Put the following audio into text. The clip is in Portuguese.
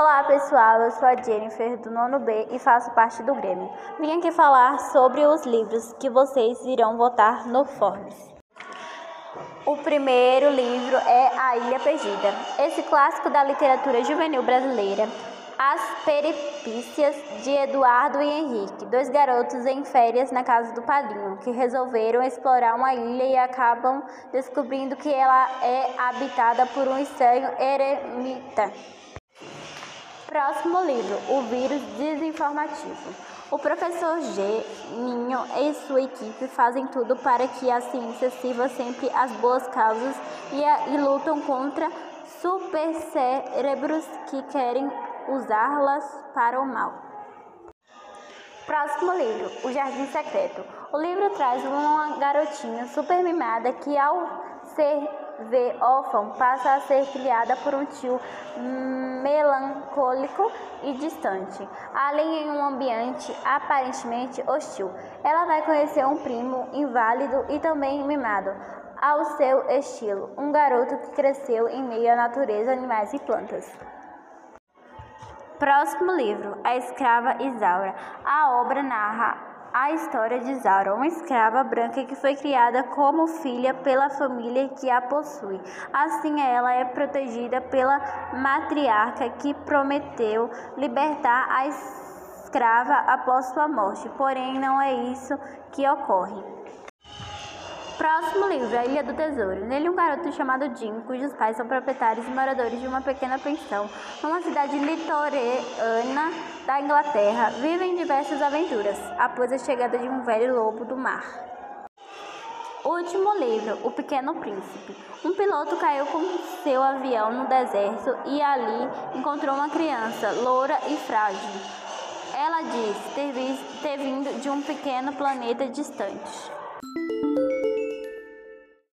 Olá pessoal, eu sou a Jennifer do nono B e faço parte do Grêmio. Vim aqui falar sobre os livros que vocês irão votar no Forbes. O primeiro livro é A Ilha Perdida. Esse clássico da literatura juvenil brasileira as peripécias de Eduardo e Henrique, dois garotos em férias na casa do padrinho, que resolveram explorar uma ilha e acabam descobrindo que ela é habitada por um estranho eremita. Próximo livro: O vírus desinformativo. O professor G. Ninho e sua equipe fazem tudo para que a ciência sirva sempre as boas causas e, a, e lutam contra supercérebros que querem usá-las para o mal. Próximo livro: O Jardim Secreto. O livro traz uma garotinha super mimada que, ao ser ver órfão, passa a ser criada por um tio melancólico e distante. Além em um ambiente aparentemente hostil, ela vai conhecer um primo inválido e também mimado ao seu estilo, um garoto que cresceu em meio à natureza, animais e plantas. Próximo livro, A Escrava Isaura. A obra narra a história de Isaura, uma escrava branca que foi criada como filha pela família que a possui. Assim, ela é protegida pela matriarca que prometeu libertar a escrava após sua morte. Porém, não é isso que ocorre. Próximo livro, A Ilha do Tesouro. Nele, um garoto chamado Jim, cujos pais são proprietários e moradores de uma pequena pensão numa cidade litorânea da Inglaterra, vivem diversas aventuras após a chegada de um velho lobo do mar. Último livro, O Pequeno Príncipe. Um piloto caiu com seu avião no deserto e ali encontrou uma criança, loura e frágil. Ela diz ter, ter vindo de um pequeno planeta distante.